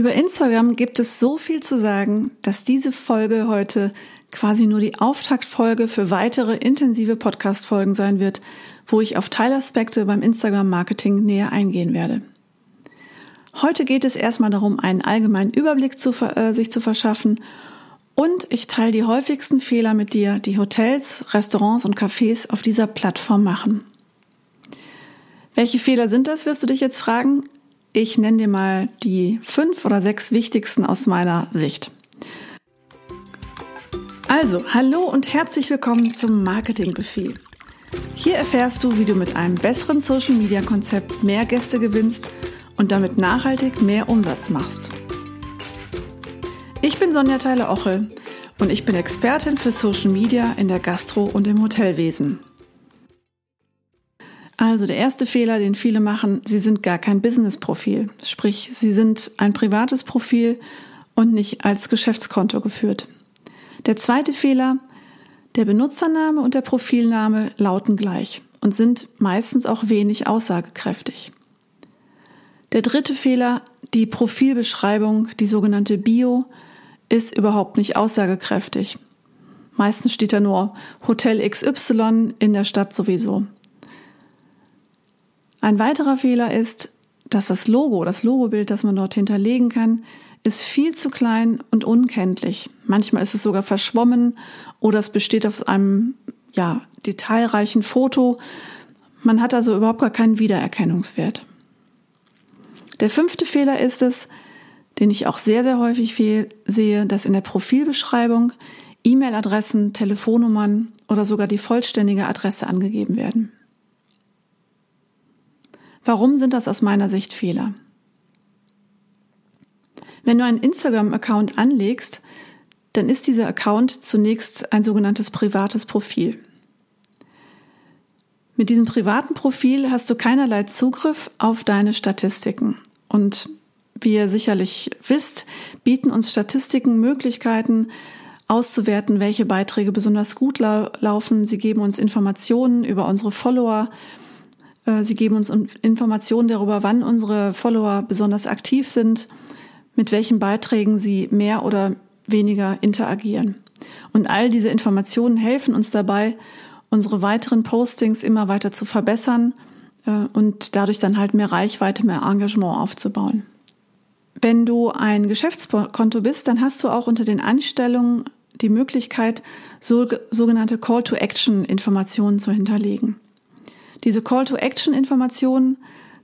Über Instagram gibt es so viel zu sagen, dass diese Folge heute quasi nur die Auftaktfolge für weitere intensive Podcast-Folgen sein wird, wo ich auf Teilaspekte beim Instagram-Marketing näher eingehen werde. Heute geht es erstmal darum, einen allgemeinen Überblick zu, äh, sich zu verschaffen und ich teile die häufigsten Fehler mit dir, die Hotels, Restaurants und Cafés auf dieser Plattform machen. Welche Fehler sind das, wirst du dich jetzt fragen? Ich nenne dir mal die fünf oder sechs wichtigsten aus meiner Sicht. Also, hallo und herzlich willkommen zum Marketing Buffet. Hier erfährst du, wie du mit einem besseren Social Media Konzept mehr Gäste gewinnst und damit nachhaltig mehr Umsatz machst. Ich bin Sonja Theile-Ochel und ich bin Expertin für Social Media in der Gastro- und im Hotelwesen. Also der erste Fehler, den viele machen, sie sind gar kein Business-Profil. Sprich, sie sind ein privates Profil und nicht als Geschäftskonto geführt. Der zweite Fehler, der Benutzername und der Profilname lauten gleich und sind meistens auch wenig aussagekräftig. Der dritte Fehler, die Profilbeschreibung, die sogenannte Bio, ist überhaupt nicht aussagekräftig. Meistens steht da nur Hotel XY in der Stadt sowieso. Ein weiterer Fehler ist, dass das Logo, das Logobild, das man dort hinterlegen kann, ist viel zu klein und unkenntlich. Manchmal ist es sogar verschwommen oder es besteht auf einem ja, detailreichen Foto. Man hat also überhaupt gar keinen Wiedererkennungswert. Der fünfte Fehler ist es, den ich auch sehr, sehr häufig sehe, dass in der Profilbeschreibung E-Mail-Adressen, Telefonnummern oder sogar die vollständige Adresse angegeben werden. Warum sind das aus meiner Sicht Fehler? Wenn du einen Instagram-Account anlegst, dann ist dieser Account zunächst ein sogenanntes privates Profil. Mit diesem privaten Profil hast du keinerlei Zugriff auf deine Statistiken. Und wie ihr sicherlich wisst, bieten uns Statistiken Möglichkeiten auszuwerten, welche Beiträge besonders gut lau laufen. Sie geben uns Informationen über unsere Follower, sie geben uns Informationen darüber, wann unsere Follower besonders aktiv sind, mit welchen Beiträgen sie mehr oder weniger interagieren. Und all diese Informationen helfen uns dabei, unsere weiteren Postings immer weiter zu verbessern äh, und dadurch dann halt mehr Reichweite, mehr Engagement aufzubauen. Wenn du ein Geschäftskonto bist, dann hast du auch unter den Anstellungen die Möglichkeit, sogenannte Call-to-Action-Informationen zu hinterlegen. Diese Call-to-Action-Informationen,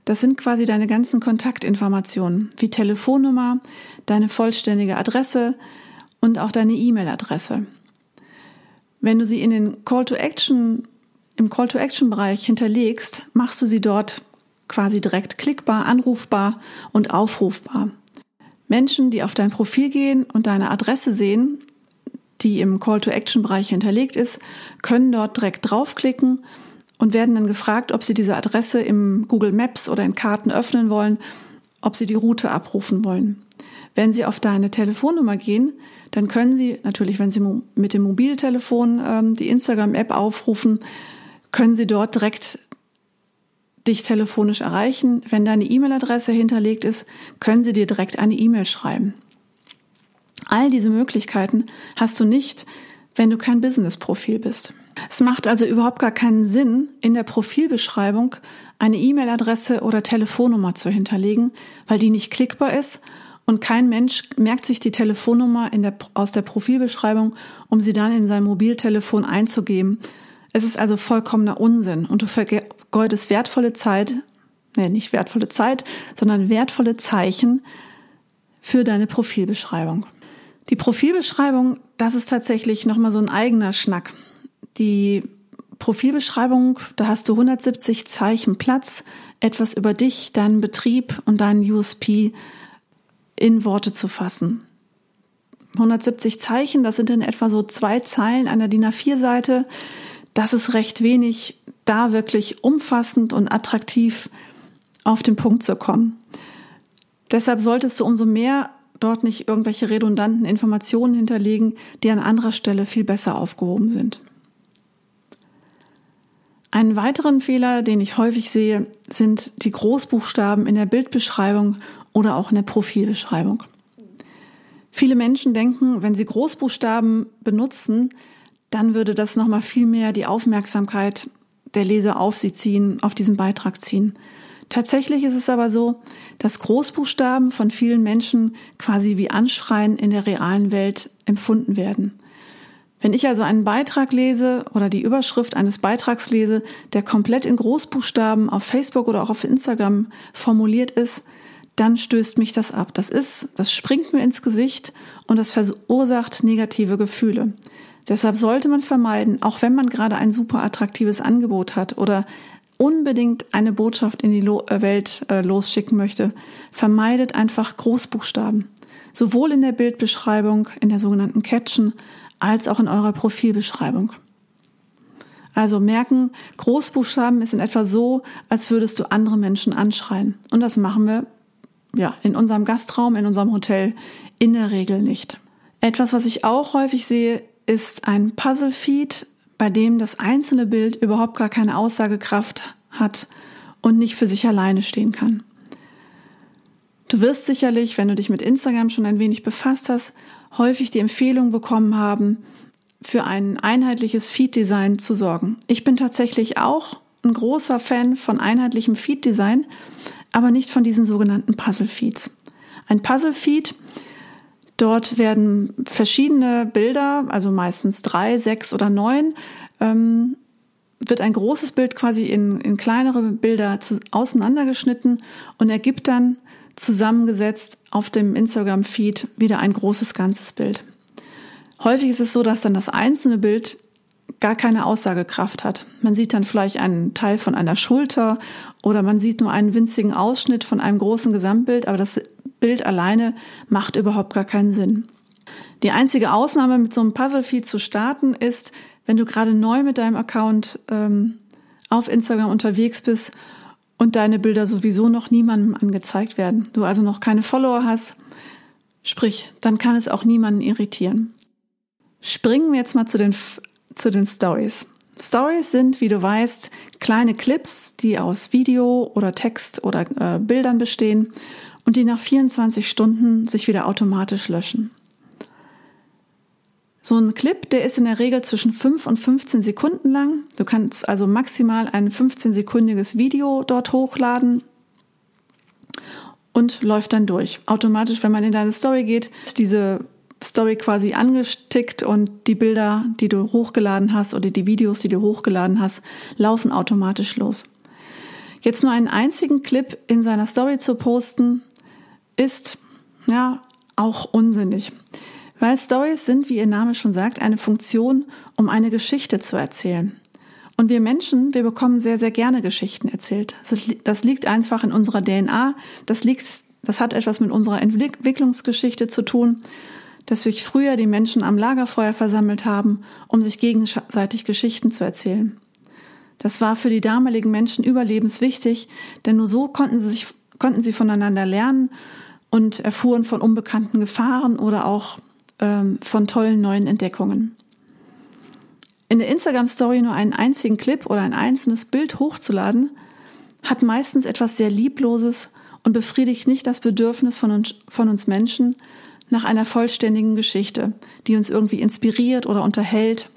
das sind quasi deine ganzen Kontaktinformationen, wie Telefonnummer, deine vollständige Adresse und auch deine E-Mail-Adresse. Wenn du sie in den Call-to-Action, im Call-to-Action-Bereich hinterlegst, machst du sie dort quasi direkt klickbar, anrufbar und aufrufbar. Menschen, die auf dein Profil gehen und deine Adresse sehen, die im Call-to-Action-Bereich hinterlegt ist, können dort direkt draufklicken und werden dann gefragt, ob sie diese Adresse im Google Maps oder in Karten öffnen wollen, ob sie die Route abrufen wollen. Wenn Sie auf deine Telefonnummer gehen, dann können Sie natürlich, wenn Sie mit dem Mobiltelefon ähm, die Instagram-App aufrufen, können Sie dort direkt dich telefonisch erreichen. Wenn deine E-Mail-Adresse hinterlegt ist, können Sie dir direkt eine E-Mail schreiben. All diese Möglichkeiten hast du nicht, wenn du kein Business-Profil bist. Es macht also überhaupt gar keinen Sinn, in der Profilbeschreibung eine E-Mail-Adresse oder Telefonnummer zu hinterlegen, weil die nicht klickbar ist und kein Mensch merkt sich die Telefonnummer der, aus der Profilbeschreibung, um sie dann in sein Mobiltelefon einzugeben. Es ist also vollkommener Unsinn und du vergeudest wertvolle Zeit, nee, nicht wertvolle Zeit, sondern wertvolle Zeichen für deine Profilbeschreibung. Die Profilbeschreibung, das ist tatsächlich nochmal so ein eigener Schnack. Die Profilbeschreibung, da hast du 170 Zeichen Platz, etwas über dich, deinen Betrieb und deinen USP in Worte zu fassen. 170 Zeichen, das sind in etwa so zwei Zeilen einer DIN A4-Seite. Das ist recht wenig, da wirklich umfassend und attraktiv auf den Punkt zu kommen. Deshalb solltest du umso mehr dort nicht irgendwelche redundanten Informationen hinterlegen, die an anderer Stelle viel besser aufgehoben sind. Einen weiteren Fehler, den ich häufig sehe, sind die Großbuchstaben in der Bildbeschreibung oder auch in der Profilbeschreibung. Viele Menschen denken, wenn sie Großbuchstaben benutzen, dann würde das nochmal viel mehr die Aufmerksamkeit der Leser auf sie ziehen, auf diesen Beitrag ziehen. Tatsächlich ist es aber so, dass Großbuchstaben von vielen Menschen quasi wie Anschreien in der realen Welt empfunden werden. Wenn ich also einen Beitrag lese oder die Überschrift eines Beitrags lese, der komplett in Großbuchstaben auf Facebook oder auch auf Instagram formuliert ist, dann stößt mich das ab. Das ist, das springt mir ins Gesicht und das verursacht negative Gefühle. Deshalb sollte man vermeiden, auch wenn man gerade ein super attraktives Angebot hat oder unbedingt eine Botschaft in die äh, Welt äh, losschicken möchte, vermeidet einfach Großbuchstaben. Sowohl in der Bildbeschreibung, in der sogenannten Caption, als auch in eurer Profilbeschreibung. Also merken, Großbuchstaben ist in etwa so, als würdest du andere Menschen anschreien. Und das machen wir ja, in unserem Gastraum, in unserem Hotel in der Regel nicht. Etwas, was ich auch häufig sehe, ist ein Puzzle-Feed, bei dem das einzelne Bild überhaupt gar keine Aussagekraft hat und nicht für sich alleine stehen kann. Du wirst sicherlich, wenn du dich mit Instagram schon ein wenig befasst hast, häufig die Empfehlung bekommen haben, für ein einheitliches Feed-Design zu sorgen. Ich bin tatsächlich auch ein großer Fan von einheitlichem Feed-Design, aber nicht von diesen sogenannten Puzzle-Feeds. Ein Puzzle-Feed, dort werden verschiedene Bilder, also meistens drei, sechs oder neun, ähm, wird ein großes Bild quasi in, in kleinere Bilder zu, auseinandergeschnitten und ergibt dann zusammengesetzt auf dem Instagram-Feed wieder ein großes ganzes Bild. Häufig ist es so, dass dann das einzelne Bild gar keine Aussagekraft hat. Man sieht dann vielleicht einen Teil von einer Schulter oder man sieht nur einen winzigen Ausschnitt von einem großen Gesamtbild, aber das Bild alleine macht überhaupt gar keinen Sinn. Die einzige Ausnahme mit so einem Puzzle-Feed zu starten ist, wenn du gerade neu mit deinem Account ähm, auf Instagram unterwegs bist und deine Bilder sowieso noch niemandem angezeigt werden. Du also noch keine Follower hast, sprich, dann kann es auch niemanden irritieren. Springen wir jetzt mal zu den zu den Stories. Stories sind, wie du weißt, kleine Clips, die aus Video oder Text oder äh, Bildern bestehen und die nach 24 Stunden sich wieder automatisch löschen. So ein Clip, der ist in der Regel zwischen 5 und 15 Sekunden lang. Du kannst also maximal ein 15-sekündiges Video dort hochladen und läuft dann durch. Automatisch, wenn man in deine Story geht, diese Story quasi angestickt und die Bilder, die du hochgeladen hast oder die Videos, die du hochgeladen hast, laufen automatisch los. Jetzt nur einen einzigen Clip in seiner Story zu posten, ist ja auch unsinnig. Weil Stories sind, wie ihr Name schon sagt, eine Funktion, um eine Geschichte zu erzählen. Und wir Menschen, wir bekommen sehr, sehr gerne Geschichten erzählt. Das liegt einfach in unserer DNA. Das liegt, das hat etwas mit unserer Entwicklungsgeschichte zu tun dass sich früher die Menschen am Lagerfeuer versammelt haben, um sich gegenseitig Geschichten zu erzählen. Das war für die damaligen Menschen überlebenswichtig, denn nur so konnten sie, sich, konnten sie voneinander lernen und erfuhren von unbekannten Gefahren oder auch ähm, von tollen neuen Entdeckungen. In der Instagram-Story nur einen einzigen Clip oder ein einzelnes Bild hochzuladen, hat meistens etwas sehr Liebloses und befriedigt nicht das Bedürfnis von uns, von uns Menschen, nach einer vollständigen Geschichte, die uns irgendwie inspiriert oder unterhält,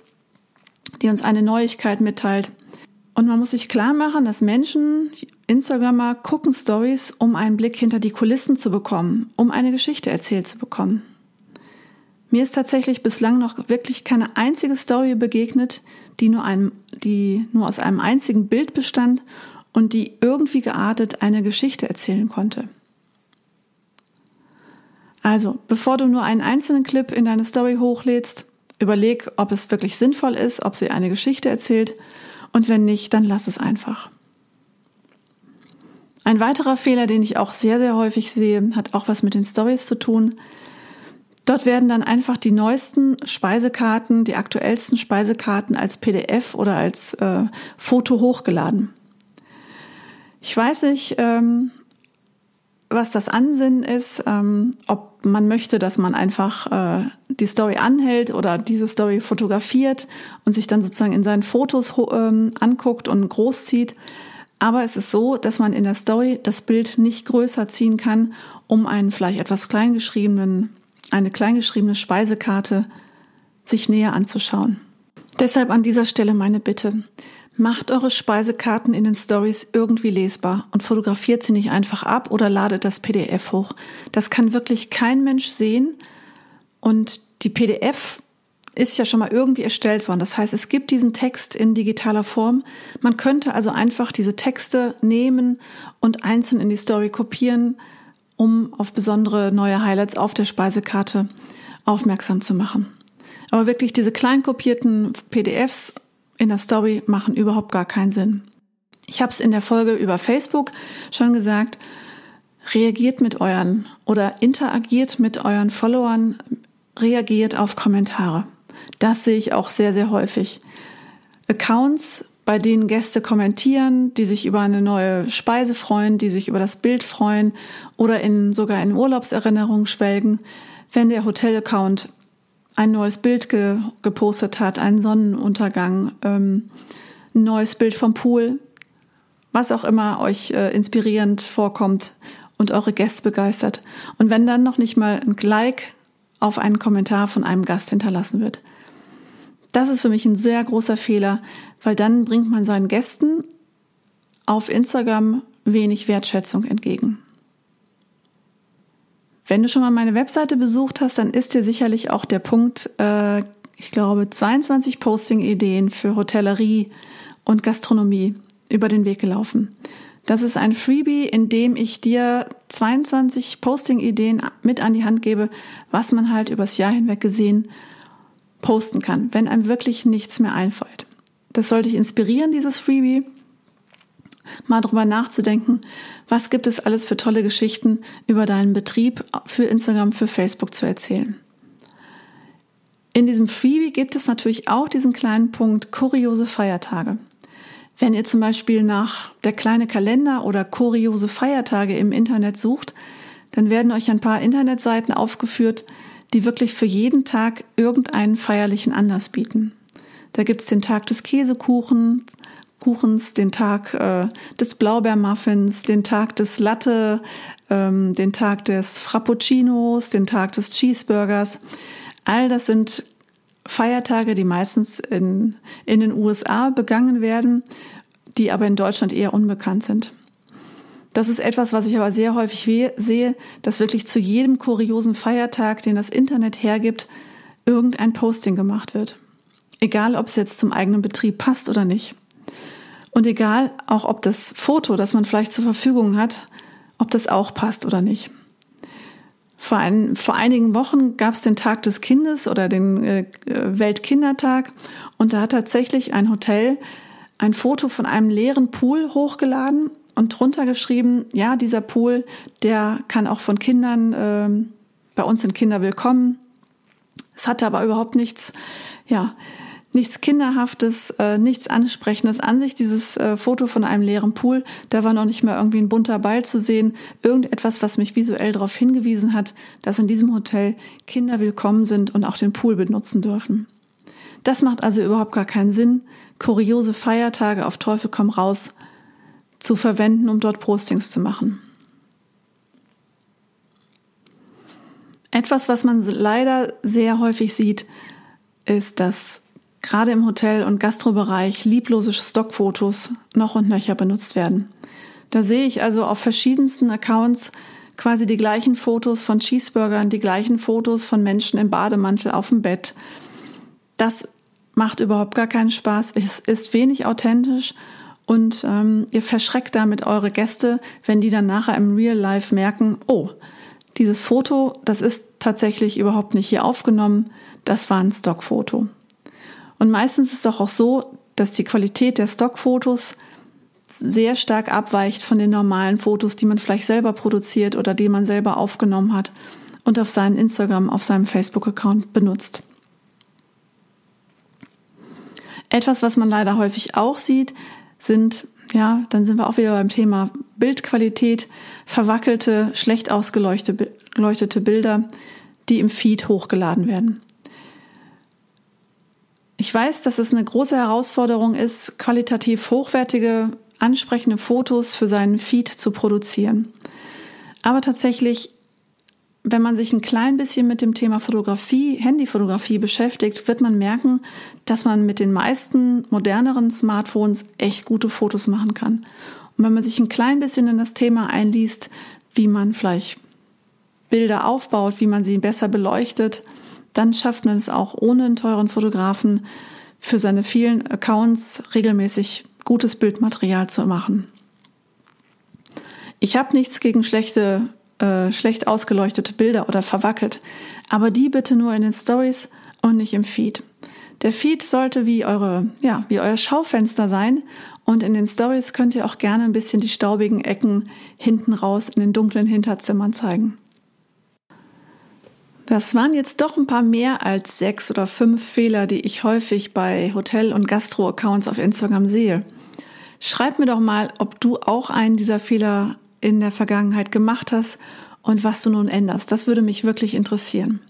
die uns eine Neuigkeit mitteilt. Und man muss sich klar machen, dass Menschen, Instagrammer, gucken Stories, um einen Blick hinter die Kulissen zu bekommen, um eine Geschichte erzählt zu bekommen. Mir ist tatsächlich bislang noch wirklich keine einzige Story begegnet, die nur, einem, die nur aus einem einzigen Bild bestand und die irgendwie geartet eine Geschichte erzählen konnte. Also, bevor du nur einen einzelnen Clip in deine Story hochlädst, überleg, ob es wirklich sinnvoll ist, ob sie eine Geschichte erzählt und wenn nicht, dann lass es einfach. Ein weiterer Fehler, den ich auch sehr, sehr häufig sehe, hat auch was mit den Stories zu tun. Dort werden dann einfach die neuesten Speisekarten, die aktuellsten Speisekarten als PDF oder als äh, Foto hochgeladen. Ich weiß nicht, ähm, was das Ansinnen ist, ähm, ob man möchte, dass man einfach äh, die Story anhält oder diese Story fotografiert und sich dann sozusagen in seinen Fotos ähm, anguckt und großzieht. Aber es ist so, dass man in der Story das Bild nicht größer ziehen kann, um einen vielleicht etwas kleingeschriebenen, eine kleingeschriebene Speisekarte sich näher anzuschauen. Deshalb an dieser Stelle meine Bitte. Macht eure Speisekarten in den Stories irgendwie lesbar und fotografiert sie nicht einfach ab oder ladet das PDF hoch. Das kann wirklich kein Mensch sehen und die PDF ist ja schon mal irgendwie erstellt worden. Das heißt, es gibt diesen Text in digitaler Form. Man könnte also einfach diese Texte nehmen und einzeln in die Story kopieren, um auf besondere neue Highlights auf der Speisekarte aufmerksam zu machen. Aber wirklich diese klein kopierten PDFs in der Story machen überhaupt gar keinen Sinn. Ich habe es in der Folge über Facebook schon gesagt, reagiert mit euren oder interagiert mit euren Followern, reagiert auf Kommentare. Das sehe ich auch sehr, sehr häufig. Accounts, bei denen Gäste kommentieren, die sich über eine neue Speise freuen, die sich über das Bild freuen oder in, sogar in Urlaubserinnerungen schwelgen. Wenn der Hotel-Account ein neues Bild ge gepostet hat, einen Sonnenuntergang, ähm, ein neues Bild vom Pool, was auch immer euch äh, inspirierend vorkommt und eure Gäste begeistert. Und wenn dann noch nicht mal ein Like auf einen Kommentar von einem Gast hinterlassen wird. Das ist für mich ein sehr großer Fehler, weil dann bringt man seinen Gästen auf Instagram wenig Wertschätzung entgegen. Wenn du schon mal meine Webseite besucht hast, dann ist dir sicherlich auch der Punkt, äh, ich glaube, 22 Posting-Ideen für Hotellerie und Gastronomie über den Weg gelaufen. Das ist ein Freebie, in dem ich dir 22 Posting-Ideen mit an die Hand gebe, was man halt übers Jahr hinweg gesehen posten kann, wenn einem wirklich nichts mehr einfällt. Das sollte dich inspirieren, dieses Freebie, mal drüber nachzudenken, was gibt es alles für tolle Geschichten über deinen Betrieb für Instagram, für Facebook zu erzählen. In diesem Freebie gibt es natürlich auch diesen kleinen Punkt kuriose Feiertage. Wenn ihr zum Beispiel nach der kleine Kalender oder kuriose Feiertage im Internet sucht, dann werden euch ein paar Internetseiten aufgeführt, die wirklich für jeden Tag irgendeinen feierlichen Anlass bieten. Da gibt's den Tag des Käsekuchens, Kuchens, den Tag äh, des Blaubeermuffins, den Tag des Latte, ähm, den Tag des Frappuccinos, den Tag des Cheeseburgers. All das sind Feiertage, die meistens in, in den USA begangen werden, die aber in Deutschland eher unbekannt sind. Das ist etwas, was ich aber sehr häufig sehe, dass wirklich zu jedem kuriosen Feiertag, den das Internet hergibt, irgendein Posting gemacht wird. Egal, ob es jetzt zum eigenen Betrieb passt oder nicht. Und egal auch, ob das Foto, das man vielleicht zur Verfügung hat, ob das auch passt oder nicht. Vor, ein, vor einigen Wochen gab es den Tag des Kindes oder den äh, Weltkindertag und da hat tatsächlich ein Hotel ein Foto von einem leeren Pool hochgeladen und drunter geschrieben, ja, dieser Pool, der kann auch von Kindern, äh, bei uns sind Kinder willkommen. Es hatte aber überhaupt nichts, ja, nichts Kinderhaftes, äh, nichts Ansprechendes an sich, dieses äh, Foto von einem leeren Pool. Da war noch nicht mal irgendwie ein bunter Ball zu sehen. Irgendetwas, was mich visuell darauf hingewiesen hat, dass in diesem Hotel Kinder willkommen sind und auch den Pool benutzen dürfen. Das macht also überhaupt gar keinen Sinn, kuriose Feiertage auf Teufel komm raus zu verwenden, um dort Postings zu machen. Etwas, was man leider sehr häufig sieht, ist, dass gerade im Hotel- und Gastrobereich lieblose Stockfotos noch und nöcher benutzt werden. Da sehe ich also auf verschiedensten Accounts quasi die gleichen Fotos von Cheeseburgern, die gleichen Fotos von Menschen im Bademantel auf dem Bett. Das macht überhaupt gar keinen Spaß. Es ist wenig authentisch und ähm, ihr verschreckt damit eure Gäste, wenn die dann nachher im Real Life merken, oh, dieses Foto, das ist tatsächlich überhaupt nicht hier aufgenommen, das war ein Stockfoto. Und meistens ist es doch auch so, dass die Qualität der Stockfotos sehr stark abweicht von den normalen Fotos, die man vielleicht selber produziert oder die man selber aufgenommen hat und auf seinen Instagram, auf seinem Facebook-Account benutzt. Etwas, was man leider häufig auch sieht, sind, ja, dann sind wir auch wieder beim Thema Bildqualität, verwackelte, schlecht ausgeleuchtete Bilder, die im Feed hochgeladen werden. Ich weiß, dass es eine große Herausforderung ist, qualitativ hochwertige, ansprechende Fotos für seinen Feed zu produzieren. Aber tatsächlich, wenn man sich ein klein bisschen mit dem Thema Fotografie, Handyfotografie beschäftigt, wird man merken, dass man mit den meisten moderneren Smartphones echt gute Fotos machen kann. Und wenn man sich ein klein bisschen in das Thema einliest, wie man vielleicht Bilder aufbaut, wie man sie besser beleuchtet, dann schafft man es auch ohne einen teuren Fotografen für seine vielen Accounts regelmäßig gutes Bildmaterial zu machen. Ich habe nichts gegen schlechte, äh, schlecht ausgeleuchtete Bilder oder verwackelt, aber die bitte nur in den Stories und nicht im Feed. Der Feed sollte wie eure, ja, wie euer Schaufenster sein und in den Stories könnt ihr auch gerne ein bisschen die staubigen Ecken hinten raus in den dunklen Hinterzimmern zeigen. Das waren jetzt doch ein paar mehr als sechs oder fünf Fehler, die ich häufig bei Hotel- und Gastro-Accounts auf Instagram sehe. Schreib mir doch mal, ob du auch einen dieser Fehler in der Vergangenheit gemacht hast und was du nun änderst. Das würde mich wirklich interessieren.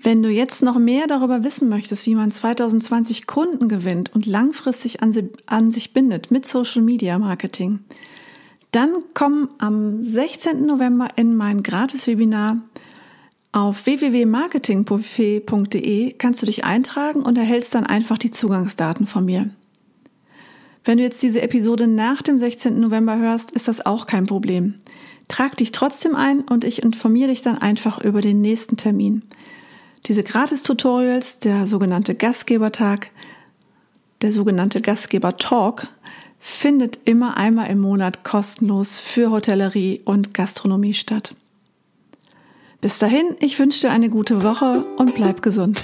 Wenn du jetzt noch mehr darüber wissen möchtest, wie man 2020 Kunden gewinnt und langfristig an, sie, an sich bindet mit Social Media Marketing, dann komm am 16. November in mein Gratis-Webinar auf www.marketingbuffet.de kannst du dich eintragen und erhältst dann einfach die Zugangsdaten von mir. Wenn du jetzt diese Episode nach dem 16. November hörst, ist das auch kein Problem. Trag dich trotzdem ein und ich informiere dich dann einfach über den nächsten Termin. Diese Gratis-Tutorials, der sogenannte Gastgebertag, der sogenannte Gastgeber-Talk, findet immer einmal im Monat kostenlos für Hotellerie und Gastronomie statt. Bis dahin, ich wünsche dir eine gute Woche und bleib gesund.